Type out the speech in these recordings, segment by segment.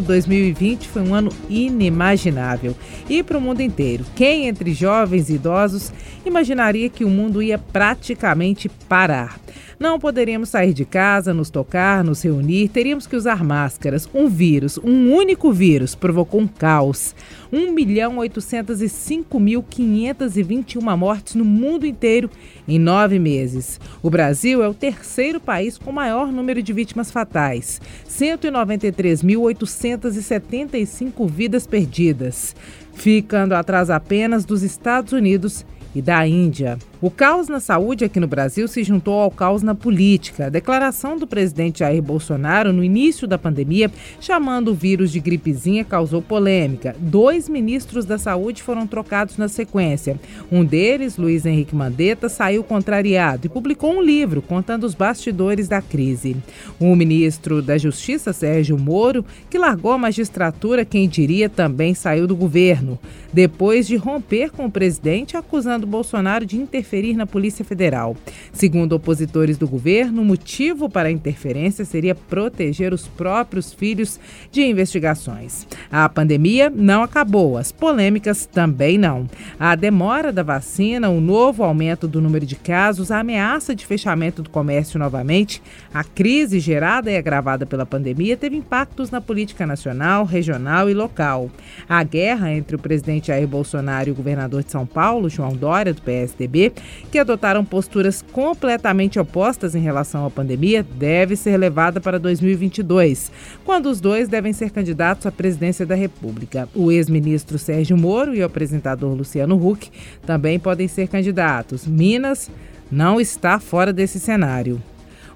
2020 foi um ano inimaginável e para o mundo inteiro. Quem entre jovens e idosos imaginaria que o mundo ia praticamente parar? Não poderíamos sair de casa, nos tocar, nos reunir, teríamos que usar máscaras. Um vírus, um único vírus, provocou um caos. 1.805.521 mortes no mundo inteiro em nove meses. O Brasil é o terceiro país com maior número de vítimas fatais: 193.875 vidas perdidas, ficando atrás apenas dos Estados Unidos e da Índia. O caos na saúde aqui no Brasil se juntou ao caos na política. A declaração do presidente Jair Bolsonaro no início da pandemia, chamando o vírus de gripezinha, causou polêmica. Dois ministros da saúde foram trocados na sequência. Um deles, Luiz Henrique Mandetta, saiu contrariado e publicou um livro contando os bastidores da crise. O ministro da Justiça, Sérgio Moro, que largou a magistratura, quem diria, também saiu do governo, depois de romper com o presidente, acusando Bolsonaro de interferência interferir na Polícia Federal. Segundo opositores do governo, o motivo para a interferência seria proteger os próprios filhos de investigações. A pandemia não acabou, as polêmicas também não. A demora da vacina, o novo aumento do número de casos, a ameaça de fechamento do comércio novamente, a crise gerada e agravada pela pandemia teve impactos na política nacional, regional e local. A guerra entre o presidente Jair Bolsonaro e o governador de São Paulo, João Dória, do PSDB, que adotaram posturas completamente opostas em relação à pandemia, deve ser levada para 2022, quando os dois devem ser candidatos à presidência da República. O ex-ministro Sérgio Moro e o apresentador Luciano Huck também podem ser candidatos. Minas não está fora desse cenário.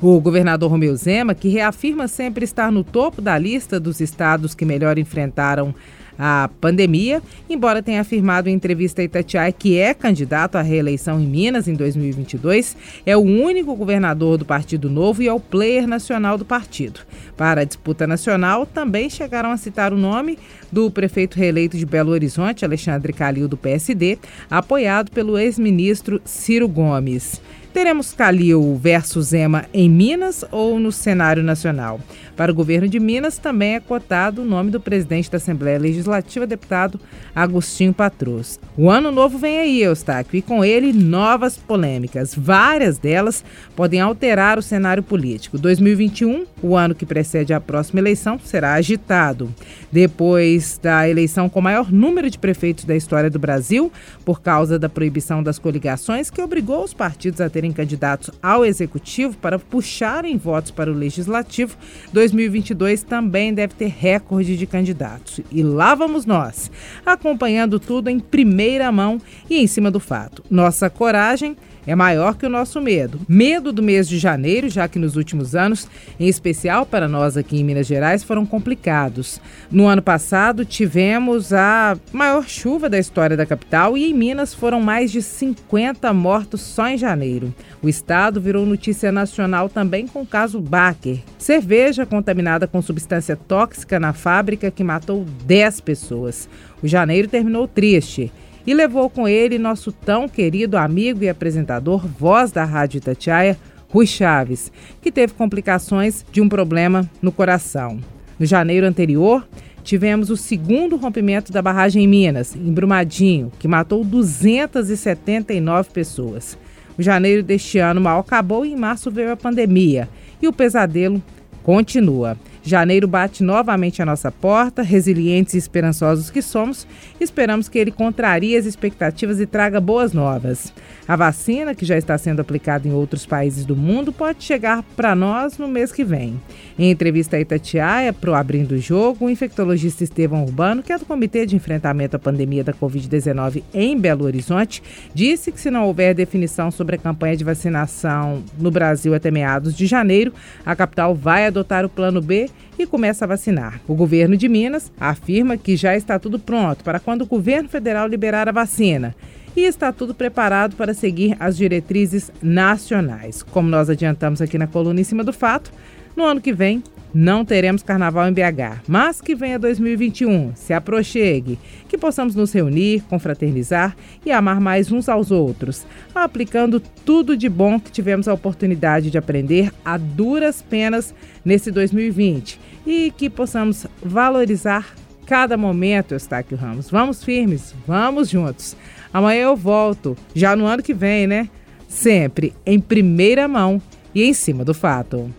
O governador Romeu Zema, que reafirma sempre estar no topo da lista dos estados que melhor enfrentaram a pandemia, embora tenha afirmado em entrevista a Itatiaia que é candidato à reeleição em Minas em 2022, é o único governador do Partido Novo e é o player nacional do partido. Para a disputa nacional, também chegaram a citar o nome do prefeito reeleito de Belo Horizonte, Alexandre Calil, do PSD, apoiado pelo ex-ministro Ciro Gomes. Teremos Calil versus Zema em Minas ou no cenário nacional? Para o governo de Minas também é cotado o nome do presidente da Assembleia Legislativa, deputado Agostinho Patrus. O ano novo vem aí, Eustáquio, e com ele novas polêmicas. Várias delas podem alterar o cenário político. 2021, o ano que precede a próxima eleição, será agitado. Depois da eleição com maior número de prefeitos da história do Brasil, por causa da proibição das coligações, que obrigou os partidos a terem candidatos ao executivo para puxarem votos para o legislativo, 2022 também deve ter recorde de candidatos. E lá vamos nós, acompanhando tudo em primeira mão e em cima do fato. Nossa coragem é maior que o nosso medo. Medo do mês de janeiro, já que nos últimos anos, em especial para nós aqui em Minas Gerais, foram complicados. No ano passado, tivemos a maior chuva da história da capital e em Minas foram mais de 50 mortos só em janeiro. O estado virou notícia nacional também com o caso Baker, cerveja contaminada com substância tóxica na fábrica que matou 10 pessoas. O janeiro terminou triste e levou com ele nosso tão querido amigo e apresentador, voz da Rádio Itatiaia, Rui Chaves, que teve complicações de um problema no coração. No janeiro anterior, tivemos o segundo rompimento da barragem em Minas, em Brumadinho, que matou 279 pessoas. Janeiro deste ano mal acabou e em março veio a pandemia e o pesadelo continua. Janeiro bate novamente a nossa porta, resilientes e esperançosos que somos, esperamos que ele contrarie as expectativas e traga boas novas. A vacina, que já está sendo aplicada em outros países do mundo, pode chegar para nós no mês que vem. Em entrevista a Itatiaia, para o Abrindo o Jogo, o infectologista Estevão Urbano, que é do Comitê de Enfrentamento à Pandemia da Covid-19 em Belo Horizonte, disse que se não houver definição sobre a campanha de vacinação no Brasil até meados de janeiro, a capital vai adotar o Plano B e começa a vacinar. O governo de Minas afirma que já está tudo pronto para quando o governo federal liberar a vacina e está tudo preparado para seguir as diretrizes nacionais. Como nós adiantamos aqui na coluna em cima do fato, no ano que vem não teremos carnaval em BH, mas que venha 2021, se aproxegue, que possamos nos reunir, confraternizar e amar mais uns aos outros, aplicando tudo de bom que tivemos a oportunidade de aprender a duras penas nesse 2020 e que possamos valorizar cada momento, Eustáquio Ramos. Vamos firmes, vamos juntos. Amanhã eu volto, já no ano que vem, né? Sempre em primeira mão e em cima do fato.